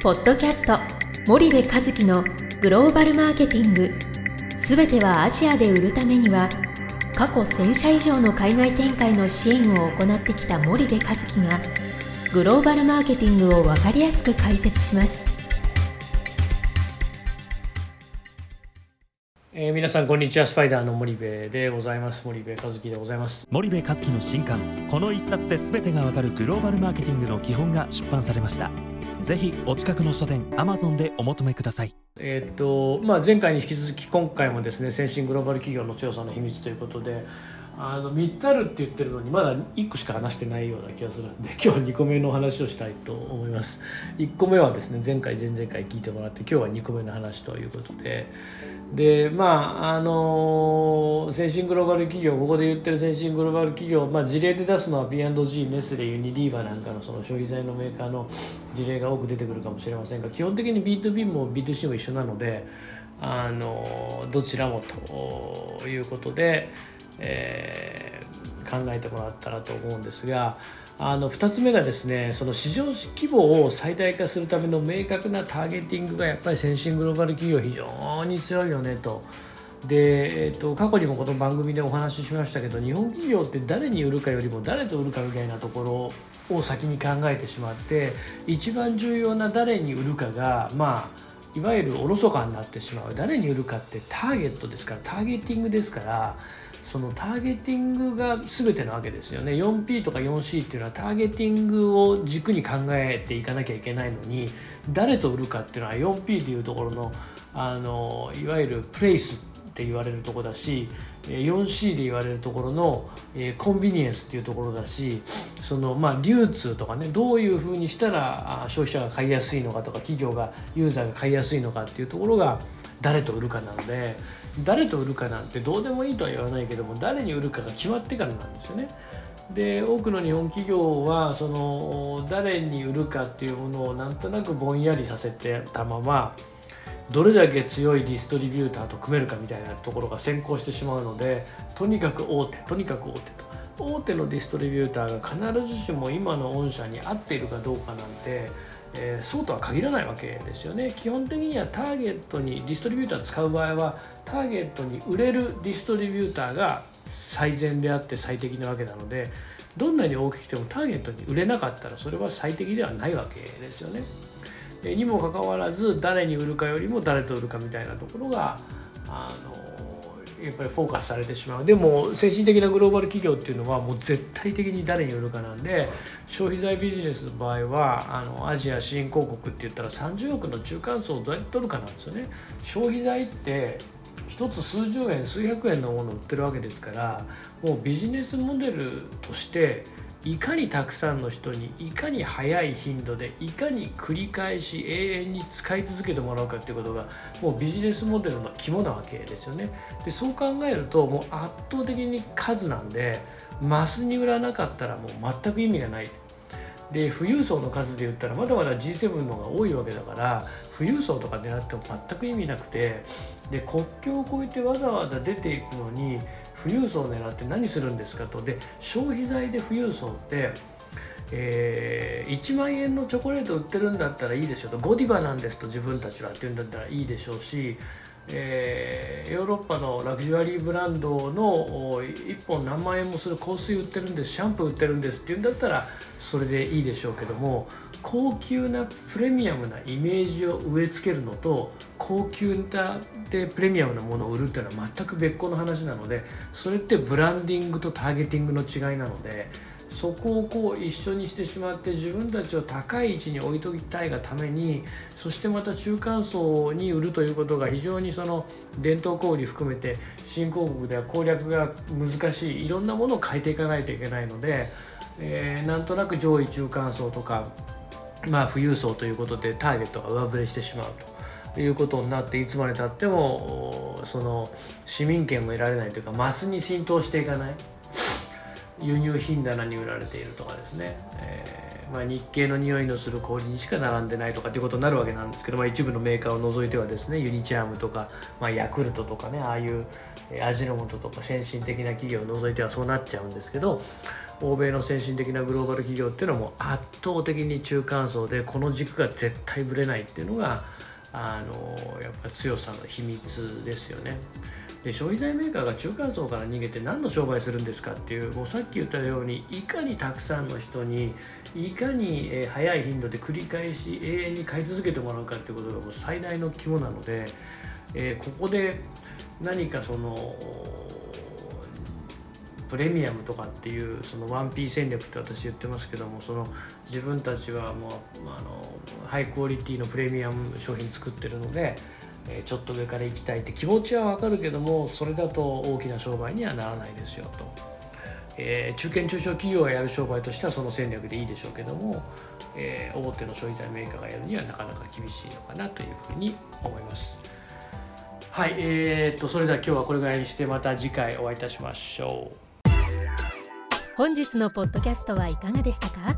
ポッドキャスト森部和樹のグローバルマーケティング。すべてはアジアで売るためには過去1000社以上の海外展開の支援を行ってきた森部和樹がグローバルマーケティングを分かりやすく解説します。えー、皆さんこんにちは。スパイダーの森部でございます。森部和樹でございます。森部和樹の新刊この一冊で全てがわかるグローバルマーケティングの基本が出版されましたぜひお近くの書店アマゾンでお求めください。えー、っとまあ前回に引き続き今回もですね先進グローバル企業の強さの秘密ということであの3つあるって言ってるのにまだ1個しか話してないような気がするんで 今日2個目の話をしたいと思います。1個目はですね前回前々回聞いてもらって今日は2個目の話ということで。でまああの先進グローバル企業ここで言ってる先進グローバル企業、まあ、事例で出すのは P&G ネスレユニリーバなんかのその消費財のメーカーの事例が多く出てくるかもしれませんが基本的に B2B も B2C も一緒なのであのどちらもということでえー、考えてもらったらと思うんですがあの2つ目がですねその市場規模を最大化するための明確なターゲティングがやっぱり先進グローバル企業非常に強いよねと。で、えーと、過去にもこの番組でお話ししましたけど日本企業って誰に売るかよりも誰と売るかみたいなところを先に考えてしまって一番重要な誰に売るかがまあいわゆるおろそかになってしまう。誰に売るかってターゲットですからターゲティングですからそのターゲティングが全てなわけですよね。4P とか 4C っていうのはターゲティングを軸に考えていかなきゃいけないのに誰と売るかっていうのは 4P っていうところのあのいわゆるプレイスっって言われるとこだし 4C で言われるところのコンビニエンスっていうところだしそのまあ流通とかねどういうふうにしたら消費者が買いやすいのかとか企業がユーザーが買いやすいのかっていうところが誰と売るかなので誰と売るかなんてどうでもいいとは言わないけども誰に売るかが決まってからなんですよね。で多くの日本企業はその誰に売るかっていうものをなんとなくぼんやりさせてたままどれだけ強いディストリビューターと組めるかみたいなところが先行してしまうのでとにかく大手とにかく大手と大手のディストリビューターが必ずしも今の御社に合っているかどうかなんてえー、そうとは限らないわけですよね基本的にはターゲットにディストリビューター使う場合はターゲットに売れるディストリビューターが最善であって最適なわけなのでどんなに大きくてもターゲットに売れなかったらそれは最適ではないわけですよね。にもかかわらず誰に売るかよりも誰と売るかみたいなところがあのやっぱりフォーカスされてしまう。でも精神的なグローバル企業っていうのはもう絶対的に誰に売るかなんで消費財ビジネスの場合はあのアジア新興国って言ったら30億の中間層をどうやって取るかなんですよね。消費財って1つ数十円数百円のものを売ってるわけですからもうビジネスモデルとしていかにたくさんの人にいかに早い頻度でいかに繰り返し永遠に使い続けてもらうかっていうことがもうビジネスモデルの肝なわけですよね。でそう考えるともう圧倒的に数なんでマスに売らなかったらもう全く意味がない。で富裕層の数で言ったらまだまだ G7 の方が多いわけだから富裕層とか狙っても全く意味なくてで国境を越えてわざわざ出ていくのに富裕層を狙って何するんですかと。で消費財で富裕層ってえー、1万円のチョコレート売ってるんだったらいいでしょうと。ゴディバなんですと自分たちはって言うんだったらいいでしょうしえー、ヨーロッパのラグジュアリーブランドの1本何万円もする香水売ってるんですシャンプー売ってるんですっていうんだったらそれでいいでしょうけども高級なプレミアムなイメージを植え付けるのと高級なでプレミアムなものを売るっていうのは全く別個の話なのでそれってブランディングとターゲティングの違いなのでそこをこう一緒にしてしまって自分たちを高い位置に置いときたいがためにそしてまた中間層に売るということが非常にその伝統小売含めて新興国では攻略が難しいいろんなものを変えていかないといけないので、えー、なんとなく上位中間層とか、まあ、富裕層ということでターゲットが上振れしてしまうと。いうことになっていつまでたってもその市民権も得られないというかマスに浸透していかない輸入品棚に売られているとかですね、えー、まあ、日系の匂いのする氷にしか並んでないとかっていうことになるわけなんですけど、まあ、一部のメーカーを除いてはですねユニチャームとか、まあ、ヤクルトとかねああいう味の素とか先進的な企業を除いてはそうなっちゃうんですけど欧米の先進的なグローバル企業っていうのはもう圧倒的に中間層でこの軸が絶対ぶれないっていうのがあのやっぱ強さの秘密ですよね。で消費財メーカーが中間層から逃げて何の商売するんですかっていうもうさっき言ったようにいかにたくさんの人にいかに、え早い頻度で繰り返し永遠に買い続けてもらうかっていうことがもう最大の肝なので、えー、ここで何かそのプレミアムとかっていうその 1P 戦略って私言ってますけどもその自分たちはもうあのハイクオリティのプレミアム商品作ってるのでちょっと上から行きたいって気持ちはわかるけどもそれだと大きな商売にはならないですよと、えー、中堅中小企業がやる商売としてはその戦略でいいでしょうけども、えー、大手の消費財メーカーがやるにはなかなか厳しいのかなというふうに思います。はいえー、とそれでは今日はこれぐらいにしてまた次回お会いいたしましょう。本日のポッドキャストはいかがでしたか？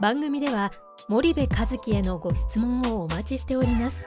番組では森部和樹へのご質問をお待ちしております。